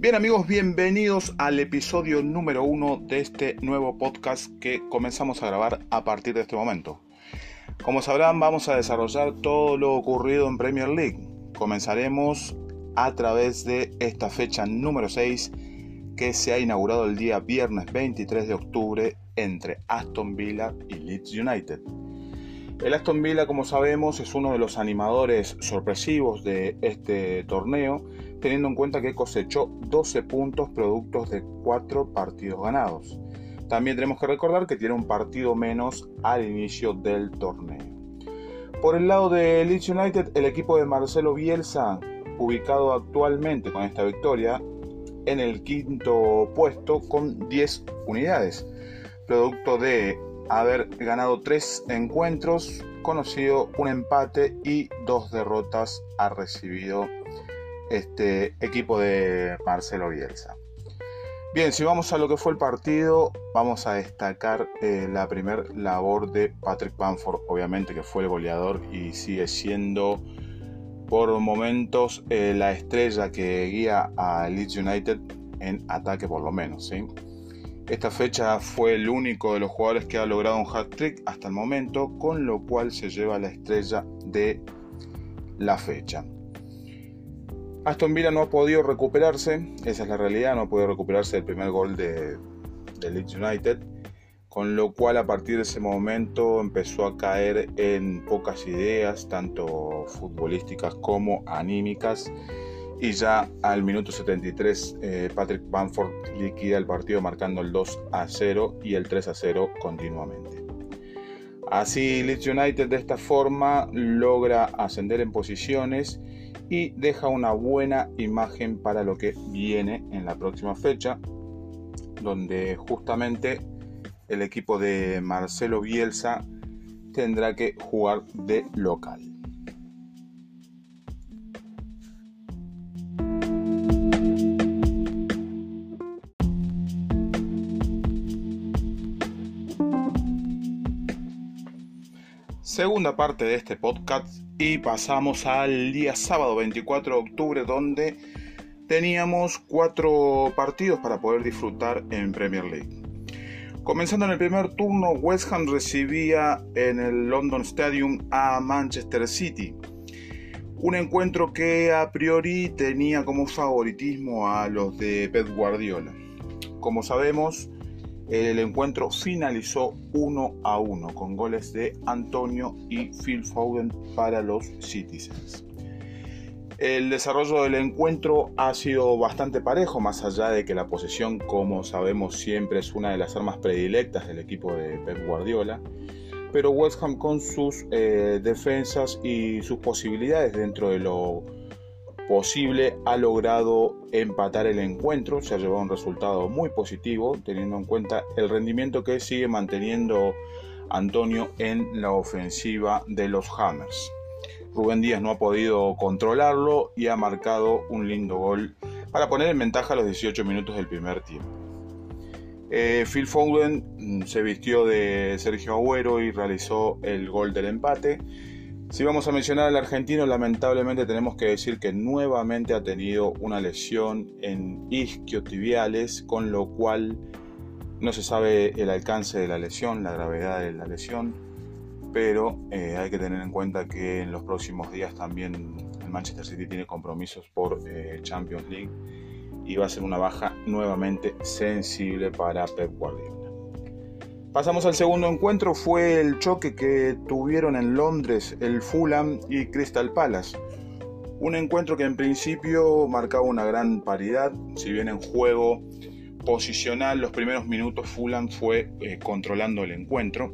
Bien amigos, bienvenidos al episodio número uno de este nuevo podcast que comenzamos a grabar a partir de este momento. Como sabrán, vamos a desarrollar todo lo ocurrido en Premier League. Comenzaremos a través de esta fecha número 6 que se ha inaugurado el día viernes 23 de octubre entre Aston Villa y Leeds United. El Aston Villa, como sabemos, es uno de los animadores sorpresivos de este torneo, teniendo en cuenta que cosechó 12 puntos productos de 4 partidos ganados. También tenemos que recordar que tiene un partido menos al inicio del torneo. Por el lado de Leeds United, el equipo de Marcelo Bielsa, ubicado actualmente con esta victoria en el quinto puesto con 10 unidades, producto de haber ganado tres encuentros, conocido un empate y dos derrotas ha recibido este equipo de Marcelo Bielsa. Bien, si vamos a lo que fue el partido, vamos a destacar eh, la primer labor de Patrick Bamford, obviamente que fue el goleador y sigue siendo por momentos eh, la estrella que guía a Leeds United en ataque por lo menos. ¿sí? Esta fecha fue el único de los jugadores que ha logrado un hat-trick hasta el momento, con lo cual se lleva la estrella de la fecha. Aston Villa no ha podido recuperarse, esa es la realidad, no ha podido recuperarse del primer gol de, de Leeds United, con lo cual a partir de ese momento empezó a caer en pocas ideas, tanto futbolísticas como anímicas, y ya al minuto 73 eh, Patrick Bamford liquida el partido marcando el 2 a 0 y el 3 a 0 continuamente. Así Leeds United de esta forma logra ascender en posiciones y deja una buena imagen para lo que viene en la próxima fecha, donde justamente el equipo de Marcelo Bielsa tendrá que jugar de local. Segunda parte de este podcast y pasamos al día sábado 24 de octubre donde teníamos cuatro partidos para poder disfrutar en Premier League. Comenzando en el primer turno, West Ham recibía en el London Stadium a Manchester City. Un encuentro que a priori tenía como favoritismo a los de Pep Guardiola. Como sabemos, el encuentro finalizó 1 a 1 con goles de Antonio y Phil Foden para los Citizens. El desarrollo del encuentro ha sido bastante parejo, más allá de que la posesión, como sabemos, siempre es una de las armas predilectas del equipo de Pep Guardiola. Pero West Ham con sus eh, defensas y sus posibilidades dentro de lo posible ha logrado empatar el encuentro, se ha llevado un resultado muy positivo teniendo en cuenta el rendimiento que sigue manteniendo Antonio en la ofensiva de los Hammers. Rubén Díaz no ha podido controlarlo y ha marcado un lindo gol para poner en ventaja los 18 minutos del primer tiempo. Eh, Phil Foden mm, se vistió de Sergio Agüero y realizó el gol del empate si vamos a mencionar al argentino, lamentablemente tenemos que decir que nuevamente ha tenido una lesión en isquiotibiales, con lo cual no se sabe el alcance de la lesión, la gravedad de la lesión, pero eh, hay que tener en cuenta que en los próximos días también el Manchester City tiene compromisos por eh, Champions League y va a ser una baja nuevamente sensible para Pep Guardiola. Pasamos al segundo encuentro, fue el choque que tuvieron en Londres el Fulham y Crystal Palace. Un encuentro que en principio marcaba una gran paridad, si bien en juego posicional los primeros minutos Fulham fue eh, controlando el encuentro.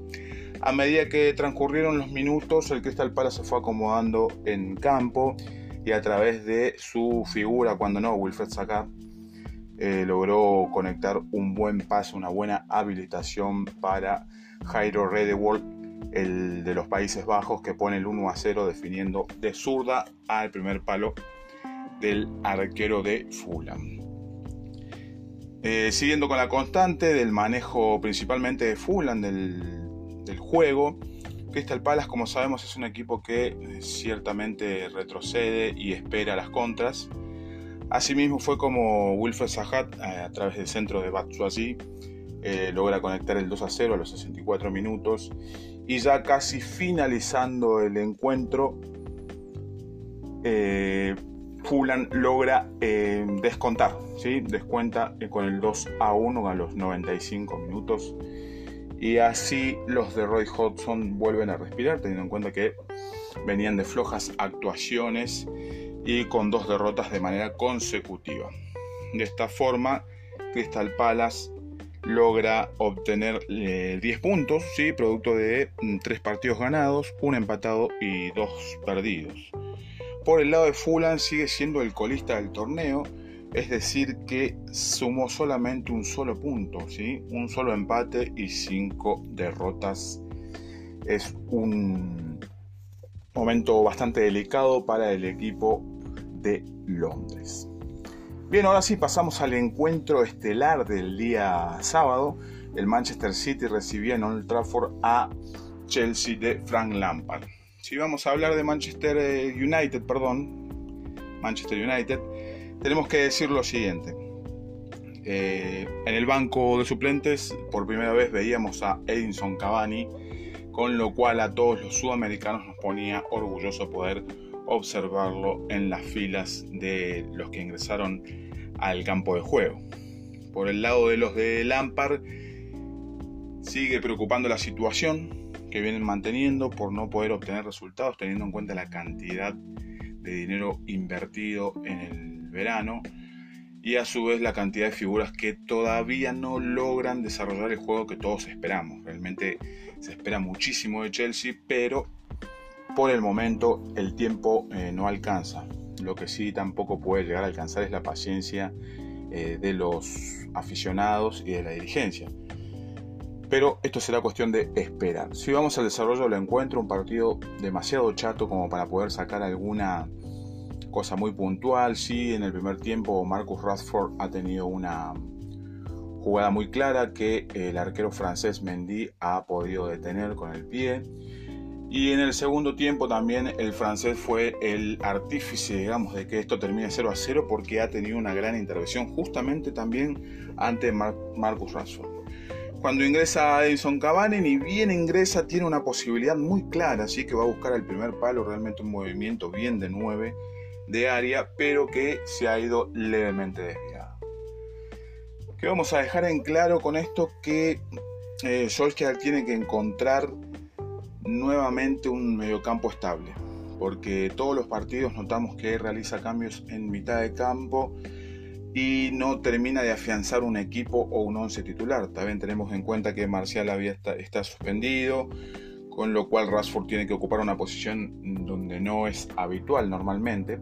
A medida que transcurrieron los minutos el Crystal Palace se fue acomodando en campo y a través de su figura, cuando no, Wilfred Saka, eh, logró conectar un buen paso, una buena habilitación para Jairo Redewold, el de los Países Bajos, que pone el 1 a 0 definiendo de zurda al primer palo del arquero de Fulham. Eh, siguiendo con la constante del manejo principalmente de Fulham del, del juego, Crystal Palace, como sabemos, es un equipo que ciertamente retrocede y espera las contras Asimismo fue como Wilfred Zahat eh, a través del centro de Batshuayi eh, logra conectar el 2 a 0 a los 64 minutos. Y ya casi finalizando el encuentro eh, Fulan logra eh, descontar, ¿sí? descuenta con el 2 a 1 a los 95 minutos. Y así los de Roy Hodgson vuelven a respirar teniendo en cuenta que venían de flojas actuaciones y con dos derrotas de manera consecutiva. De esta forma, Crystal Palace logra obtener 10 eh, puntos, ¿sí? producto de 3 mm, partidos ganados, un empatado y 2 perdidos. Por el lado de Fulham sigue siendo el colista del torneo, es decir que sumó solamente un solo punto, ¿sí? un solo empate y 5 derrotas. Es un momento bastante delicado para el equipo Londres. Bien, ahora sí pasamos al encuentro estelar del día sábado. El Manchester City recibía en Old Trafford a Chelsea de Frank Lampard. Si vamos a hablar de Manchester eh, United, perdón, Manchester United, tenemos que decir lo siguiente. Eh, en el banco de suplentes, por primera vez veíamos a Edinson Cavani, con lo cual a todos los sudamericanos nos ponía orgulloso poder observarlo en las filas de los que ingresaron al campo de juego. Por el lado de los de Lampard, sigue preocupando la situación que vienen manteniendo por no poder obtener resultados teniendo en cuenta la cantidad de dinero invertido en el verano y a su vez la cantidad de figuras que todavía no logran desarrollar el juego que todos esperamos. Realmente se espera muchísimo de Chelsea, pero por el momento el tiempo eh, no alcanza. Lo que sí tampoco puede llegar a alcanzar es la paciencia eh, de los aficionados y de la dirigencia. Pero esto será cuestión de esperar. Si vamos al desarrollo del encuentro, un partido demasiado chato como para poder sacar alguna cosa muy puntual. Sí, en el primer tiempo Marcus Rashford ha tenido una jugada muy clara que el arquero francés Mendy ha podido detener con el pie. Y en el segundo tiempo también el francés fue el artífice, digamos, de que esto termine 0 a 0 porque ha tenido una gran intervención justamente también ante Marcus Rashford. Cuando ingresa Edison Cavani, ni bien ingresa, tiene una posibilidad muy clara, así que va a buscar el primer palo, realmente un movimiento bien de 9 de área, pero que se ha ido levemente desviado. Que vamos a dejar en claro con esto que eh, Solskjaer tiene que encontrar nuevamente un mediocampo estable, porque todos los partidos notamos que realiza cambios en mitad de campo y no termina de afianzar un equipo o un once titular. También tenemos en cuenta que Marcial había está, suspendido, con lo cual Rashford tiene que ocupar una posición donde no es habitual normalmente.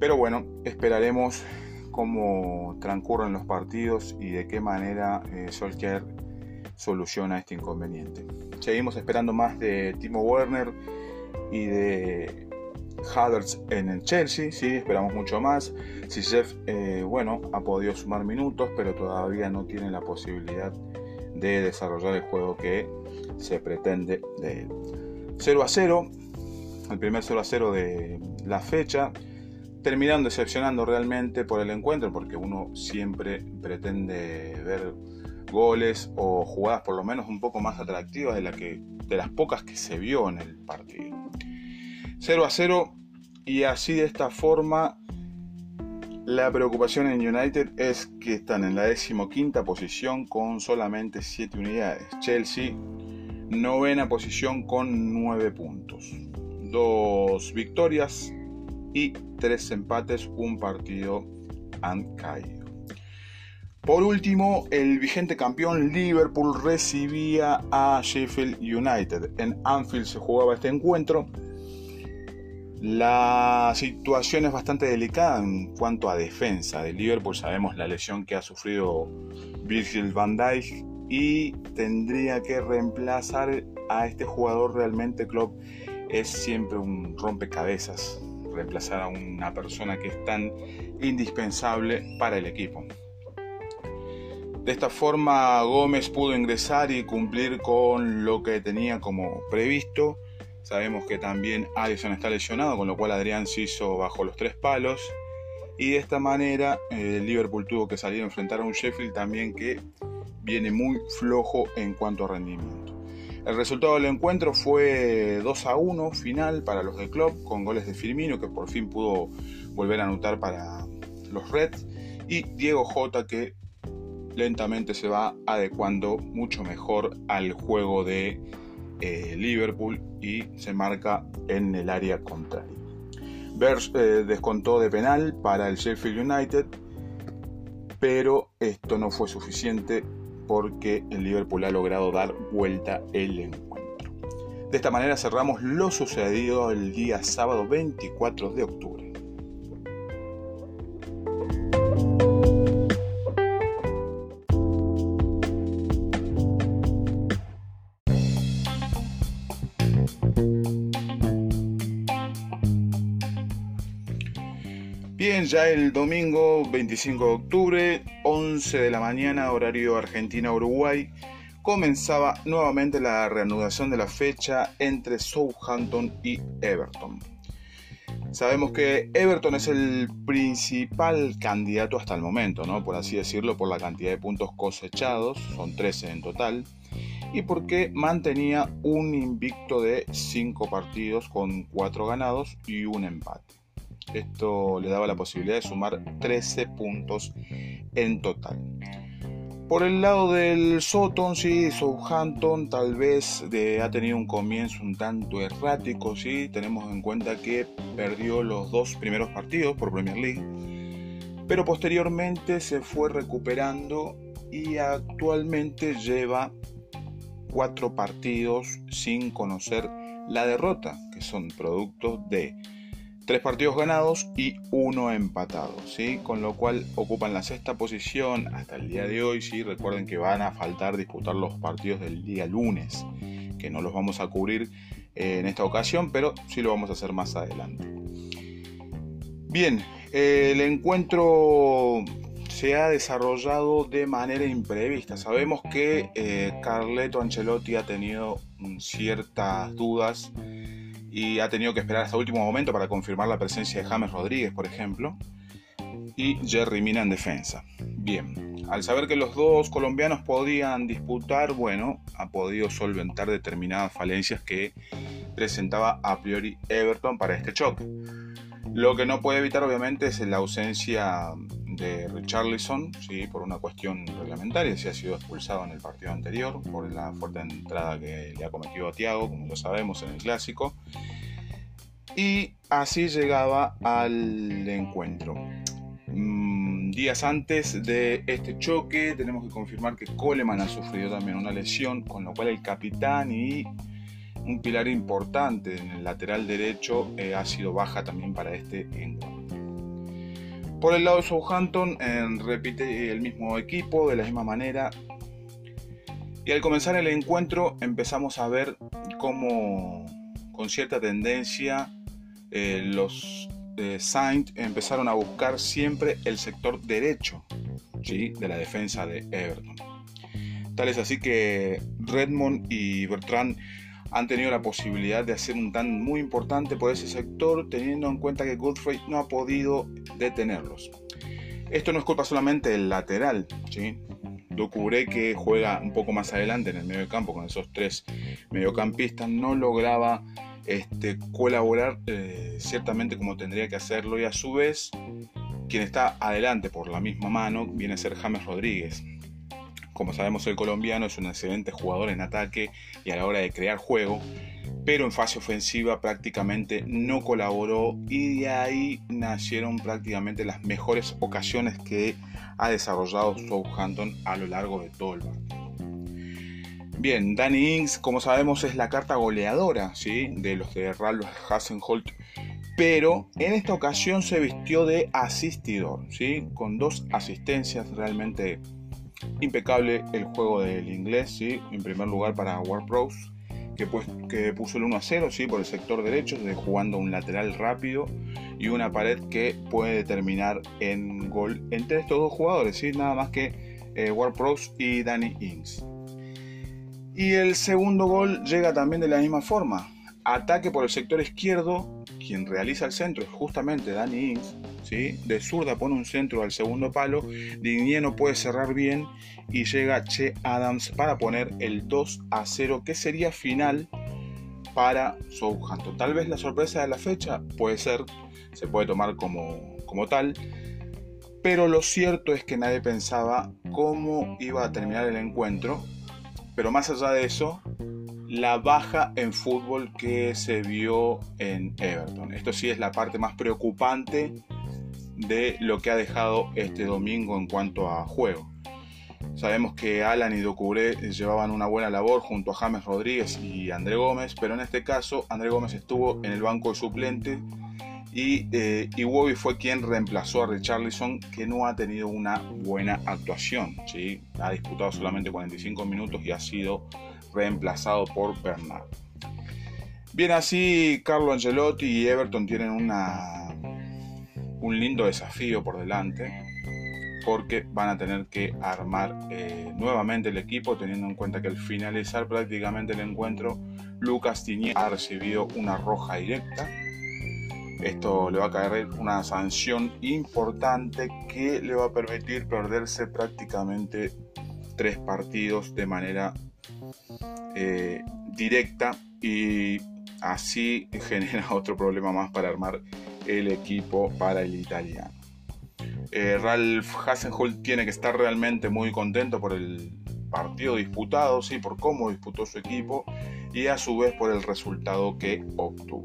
Pero bueno, esperaremos cómo transcurren los partidos y de qué manera eh, Solskjaer soluciona este inconveniente. Seguimos esperando más de Timo Werner y de Havertz en el Chelsea, sí, esperamos mucho más. Si eh, bueno, ha podido sumar minutos, pero todavía no tiene la posibilidad de desarrollar el juego que se pretende de él. 0 a 0, el primer 0 a 0 de la fecha, terminando decepcionando realmente por el encuentro, porque uno siempre pretende ver goles o jugadas por lo menos un poco más atractivas de, que, de las pocas que se vio en el partido. 0 a 0 y así de esta forma la preocupación en United es que están en la decimoquinta posición con solamente 7 unidades. Chelsea novena posición con 9 puntos. Dos victorias y tres empates, un partido han caído. Por último, el vigente campeón Liverpool recibía a Sheffield United. En Anfield se jugaba este encuentro. La situación es bastante delicada en cuanto a defensa de Liverpool. Sabemos la lesión que ha sufrido Virgil van Dijk y tendría que reemplazar a este jugador realmente Klopp es siempre un rompecabezas reemplazar a una persona que es tan indispensable para el equipo. De esta forma Gómez pudo ingresar y cumplir con lo que tenía como previsto. Sabemos que también Allison está lesionado, con lo cual Adrián se hizo bajo los tres palos. y de esta manera el Liverpool tuvo que salir a enfrentar a un Sheffield también que viene muy flojo en cuanto a rendimiento. El resultado del encuentro fue 2 a 1 final para los de club con goles de Firmino que por fin pudo volver a anotar para los Reds y Diego J que lentamente se va adecuando mucho mejor al juego de eh, Liverpool y se marca en el área contraria. Bers eh, descontó de penal para el Sheffield United, pero esto no fue suficiente porque el Liverpool ha logrado dar vuelta el encuentro. De esta manera cerramos lo sucedido el día sábado 24 de octubre. Ya el domingo 25 de octubre, 11 de la mañana, horario Argentina-Uruguay, comenzaba nuevamente la reanudación de la fecha entre Southampton y Everton. Sabemos que Everton es el principal candidato hasta el momento, ¿no? por así decirlo, por la cantidad de puntos cosechados, son 13 en total, y porque mantenía un invicto de 5 partidos con 4 ganados y un empate. Esto le daba la posibilidad de sumar 13 puntos en total. Por el lado del Soton, sí, Southampton tal vez ha tenido un comienzo un tanto errático, sí, tenemos en cuenta que perdió los dos primeros partidos por Premier League, pero posteriormente se fue recuperando y actualmente lleva cuatro partidos sin conocer la derrota, que son productos de Tres partidos ganados y uno empatado, ¿sí? con lo cual ocupan la sexta posición hasta el día de hoy. ¿sí? Recuerden que van a faltar disputar los partidos del día lunes, que no los vamos a cubrir eh, en esta ocasión, pero sí lo vamos a hacer más adelante. Bien, el encuentro se ha desarrollado de manera imprevista. Sabemos que eh, Carleto Ancelotti ha tenido ciertas dudas y ha tenido que esperar hasta último momento para confirmar la presencia de James Rodríguez, por ejemplo, y Jerry Mina en defensa. Bien, al saber que los dos colombianos podían disputar, bueno, ha podido solventar determinadas falencias que presentaba a priori Everton para este choque. Lo que no puede evitar obviamente es la ausencia de Richarlison, ¿sí? por una cuestión reglamentaria, si ha sido expulsado en el partido anterior por la fuerte entrada que le ha cometido a Thiago, como lo sabemos en el clásico. Y así llegaba al encuentro. Mm, días antes de este choque tenemos que confirmar que Coleman ha sufrido también una lesión, con lo cual el capitán y un pilar importante en el lateral derecho eh, ha sido baja también para este encuentro. Por el lado de Southampton, repite el mismo equipo de la misma manera. Y al comenzar el encuentro empezamos a ver cómo con cierta tendencia eh, los eh, Saints empezaron a buscar siempre el sector derecho ¿sí? de la defensa de Everton. Tal es así que Redmond y Bertrand han tenido la posibilidad de hacer un tan muy importante por ese sector, teniendo en cuenta que Godfrey no ha podido detenerlos. Esto no es culpa solamente del lateral, ¿sí? Docuré que juega un poco más adelante en el medio campo con esos tres mediocampistas, no lograba este, colaborar eh, ciertamente como tendría que hacerlo y a su vez quien está adelante por la misma mano viene a ser James Rodríguez, como sabemos, el colombiano es un excelente jugador en ataque y a la hora de crear juego, pero en fase ofensiva prácticamente no colaboró y de ahí nacieron prácticamente las mejores ocasiones que ha desarrollado Southampton a lo largo de todo el partido. Bien, Danny Ings, como sabemos, es la carta goleadora ¿sí? de los de Ralph Hasenholt, pero en esta ocasión se vistió de asistidor, ¿sí? con dos asistencias realmente Impecable el juego del inglés, ¿sí? en primer lugar para WarPros, que, pues, que puso el 1 a 0 ¿sí? por el sector derecho, jugando un lateral rápido y una pared que puede terminar en gol entre estos dos jugadores, ¿sí? nada más que eh, y Danny Ings. Y el segundo gol llega también de la misma forma. Ataque por el sector izquierdo, quien realiza el centro es justamente Danny Ings, ¿sí? de zurda pone un centro al segundo palo, Digné no puede cerrar bien y llega Che Adams para poner el 2 a 0 que sería final para Southampton. Tal vez la sorpresa de la fecha puede ser, se puede tomar como, como tal, pero lo cierto es que nadie pensaba cómo iba a terminar el encuentro. Pero más allá de eso, la baja en fútbol que se vio en Everton. Esto sí es la parte más preocupante de lo que ha dejado este domingo en cuanto a juego. Sabemos que Alan y Docuré llevaban una buena labor junto a James Rodríguez y André Gómez, pero en este caso André Gómez estuvo en el banco de suplente y eh, fue quien reemplazó a Richarlison que no ha tenido una buena actuación. ¿sí? Ha disputado solamente 45 minutos y ha sido reemplazado por Bernard. Bien, así Carlo Angelotti y Everton tienen una, un lindo desafío por delante porque van a tener que armar eh, nuevamente el equipo teniendo en cuenta que al finalizar prácticamente el encuentro Lucas Tiñé ha recibido una roja directa esto le va a caer una sanción importante que le va a permitir perderse prácticamente tres partidos de manera eh, directa y así genera otro problema más para armar el equipo para el italiano. Eh, Ralph Hasenholt tiene que estar realmente muy contento por el partido disputado, sí, por cómo disputó su equipo y a su vez por el resultado que obtuvo.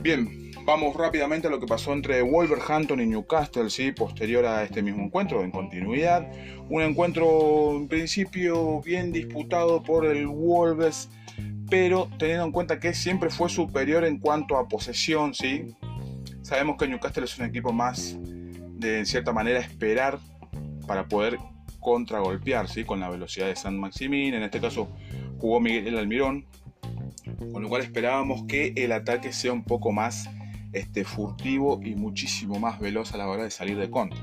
Bien, vamos rápidamente a lo que pasó entre Wolverhampton y Newcastle, ¿sí? posterior a este mismo encuentro, en continuidad. Un encuentro en principio bien disputado por el Wolves, pero teniendo en cuenta que siempre fue superior en cuanto a posesión. ¿sí? Sabemos que Newcastle es un equipo más de, en cierta manera, esperar para poder contragolpear ¿sí? con la velocidad de San Maximín. En este caso jugó Miguel Almirón, con lo cual esperábamos que el ataque sea un poco más este, furtivo y muchísimo más veloz a la hora de salir de contra.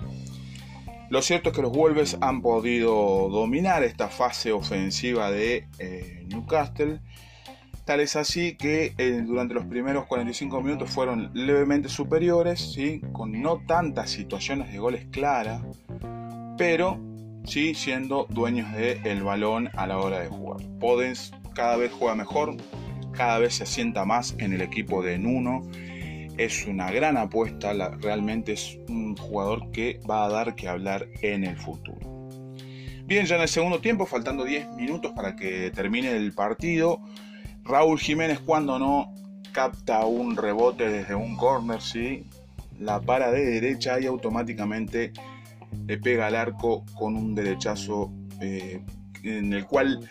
Lo cierto es que los Wolves han podido dominar esta fase ofensiva de eh, Newcastle. Tal es así que eh, durante los primeros 45 minutos fueron levemente superiores, ¿sí? con no tantas situaciones de goles claras, pero sí siendo dueños del balón a la hora de jugar. Podens cada vez juega mejor, cada vez se asienta más en el equipo de Nuno. Es una gran apuesta, realmente es un jugador que va a dar que hablar en el futuro. Bien, ya en el segundo tiempo, faltando 10 minutos para que termine el partido, Raúl Jiménez cuando no capta un rebote desde un corner, ¿sí? la para de derecha y automáticamente le pega al arco con un derechazo eh, en el cual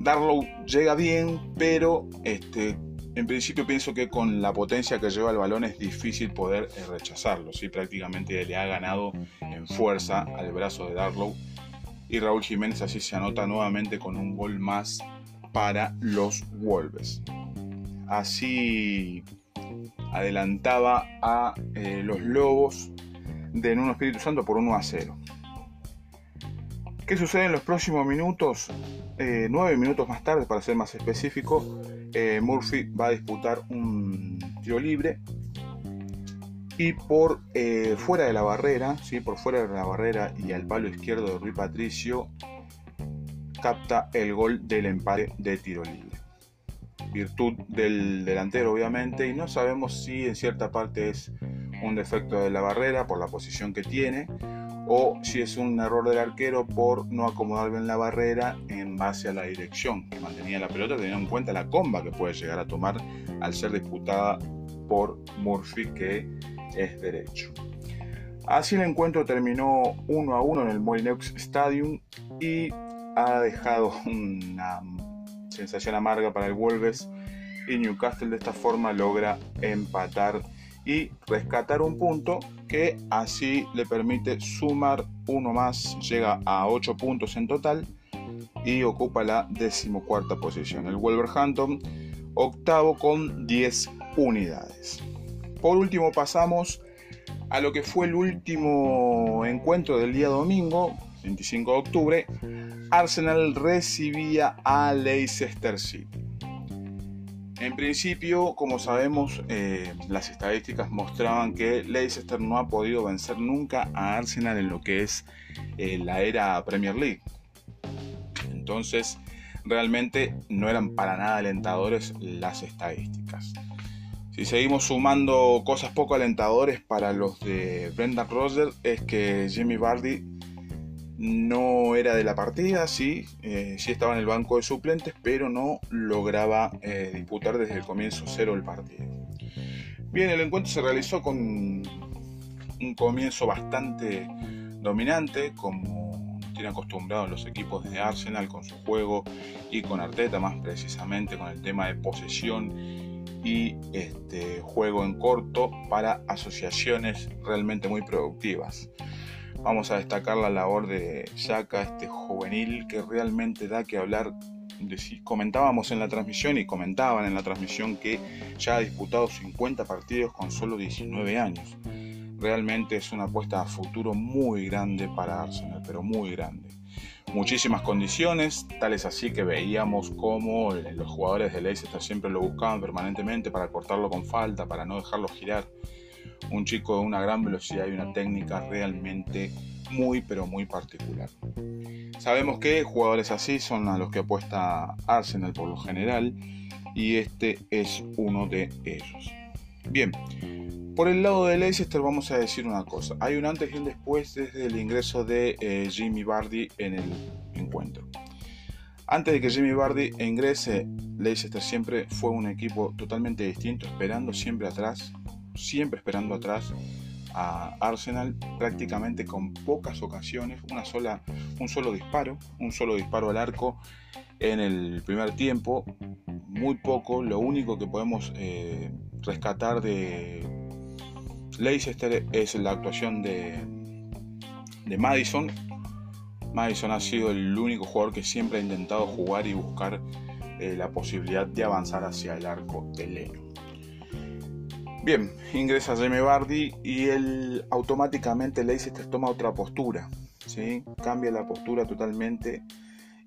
Darlow llega bien, pero este, en principio pienso que con la potencia que lleva el balón es difícil poder eh, rechazarlo. ¿sí? Prácticamente le ha ganado en fuerza al brazo de Darlow. Y Raúl Jiménez así se anota nuevamente con un gol más para los Wolves. Así adelantaba a eh, los Lobos de Nuno Espíritu Santo por 1 a 0. ¿Qué sucede en los próximos minutos? Eh, nueve minutos más tarde, para ser más específico, eh, Murphy va a disputar un tiro libre y por eh, fuera de la barrera, ¿sí? por fuera de la barrera y al palo izquierdo de Rui Patricio, capta el gol del empate de tiro libre. Virtud del delantero, obviamente, y no sabemos si en cierta parte es un defecto de la barrera por la posición que tiene o si es un error del arquero por no acomodar bien la barrera en base a la dirección que mantenía la pelota, teniendo en cuenta la comba que puede llegar a tomar al ser disputada por Murphy, que es derecho. Así el encuentro terminó 1 a 1 en el Molineux Stadium y ha dejado una sensación amarga para el Wolves y Newcastle de esta forma logra empatar y rescatar un punto que así le permite sumar uno más, llega a 8 puntos en total y ocupa la decimocuarta posición. El Wolverhampton octavo con 10 unidades. Por último pasamos a lo que fue el último encuentro del día domingo, 25 de octubre. Arsenal recibía a Leicester City. En principio, como sabemos, eh, las estadísticas mostraban que Leicester no ha podido vencer nunca a Arsenal en lo que es eh, la era Premier League. Entonces, realmente no eran para nada alentadores las estadísticas. Si seguimos sumando cosas poco alentadores para los de Brendan Rodgers, es que Jimmy Vardy no era de la partida, sí, eh, sí estaba en el banco de suplentes, pero no lograba eh, disputar desde el comienzo cero el partido. Bien, el encuentro se realizó con un comienzo bastante dominante, como tienen acostumbrados los equipos de Arsenal con su juego y con Arteta más precisamente con el tema de posesión y este juego en corto para asociaciones realmente muy productivas. Vamos a destacar la labor de Yaka, este juvenil que realmente da que hablar. comentábamos en la transmisión y comentaban en la transmisión que ya ha disputado 50 partidos con solo 19 años. Realmente es una apuesta a futuro muy grande para Arsenal, pero muy grande. Muchísimas condiciones, tales así que veíamos cómo los jugadores de Leicester siempre lo buscaban permanentemente para cortarlo con falta, para no dejarlo girar un chico de una gran velocidad y una técnica realmente muy pero muy particular. Sabemos que jugadores así son a los que apuesta Arsenal por lo general y este es uno de ellos. Bien, por el lado de Leicester vamos a decir una cosa. Hay un antes y un después desde el ingreso de eh, Jimmy Bardi en el encuentro. Antes de que Jimmy Bardi ingrese, Leicester siempre fue un equipo totalmente distinto, esperando siempre atrás, siempre esperando atrás a Arsenal, prácticamente con pocas ocasiones, una sola, un solo disparo, un solo disparo al arco en el primer tiempo, muy poco, lo único que podemos eh, rescatar de Leicester es la actuación de, de Madison. Madison ha sido el único jugador que siempre ha intentado jugar y buscar eh, la posibilidad de avanzar hacia el arco de Leno. Bien, ingresa Jamie Bardi y él automáticamente Leicester toma otra postura, ¿sí? cambia la postura totalmente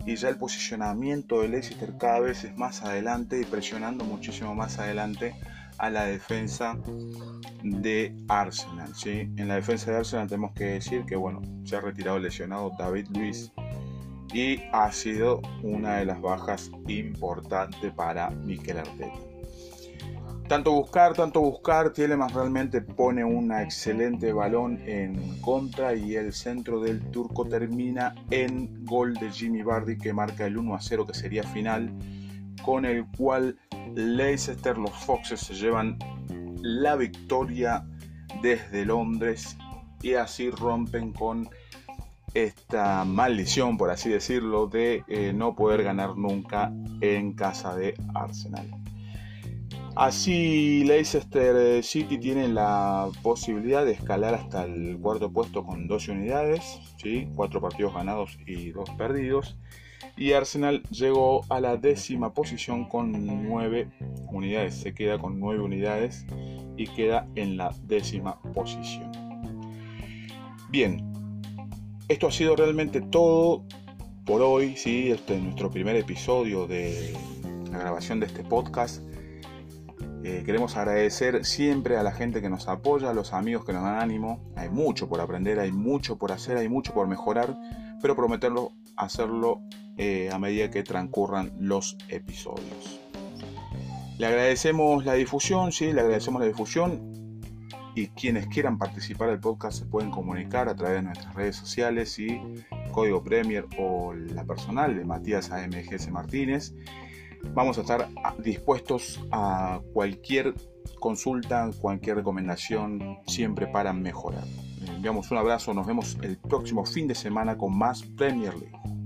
y ya el posicionamiento de Leicester cada vez es más adelante y presionando muchísimo más adelante a la defensa de Arsenal. ¿sí? En la defensa de Arsenal tenemos que decir que bueno, se ha retirado lesionado David Luis y ha sido una de las bajas importantes para Mikel Arteta. Tanto buscar, tanto buscar, Tielemans realmente pone un excelente balón en contra y el centro del turco termina en gol de Jimmy Bardi que marca el 1 a 0 que sería final, con el cual Leicester, los Foxes se llevan la victoria desde Londres y así rompen con esta maldición, por así decirlo, de eh, no poder ganar nunca en casa de Arsenal. Así Leicester City tiene la posibilidad de escalar hasta el cuarto puesto con 12 unidades, ¿sí? 4 partidos ganados y 2 perdidos. Y Arsenal llegó a la décima posición con 9 unidades. Se queda con 9 unidades y queda en la décima posición. Bien, esto ha sido realmente todo por hoy. ¿sí? Este es nuestro primer episodio de la grabación de este podcast. Eh, queremos agradecer siempre a la gente que nos apoya, a los amigos que nos dan ánimo. Hay mucho por aprender, hay mucho por hacer, hay mucho por mejorar, pero prometerlo hacerlo eh, a medida que transcurran los episodios. Le agradecemos la difusión, sí, le agradecemos la difusión. Y quienes quieran participar del podcast se pueden comunicar a través de nuestras redes sociales, y Código Premier o la personal de Matías AMGS Martínez. Vamos a estar dispuestos a cualquier consulta, cualquier recomendación, siempre para mejorar. enviamos un abrazo, nos vemos el próximo fin de semana con más Premier League.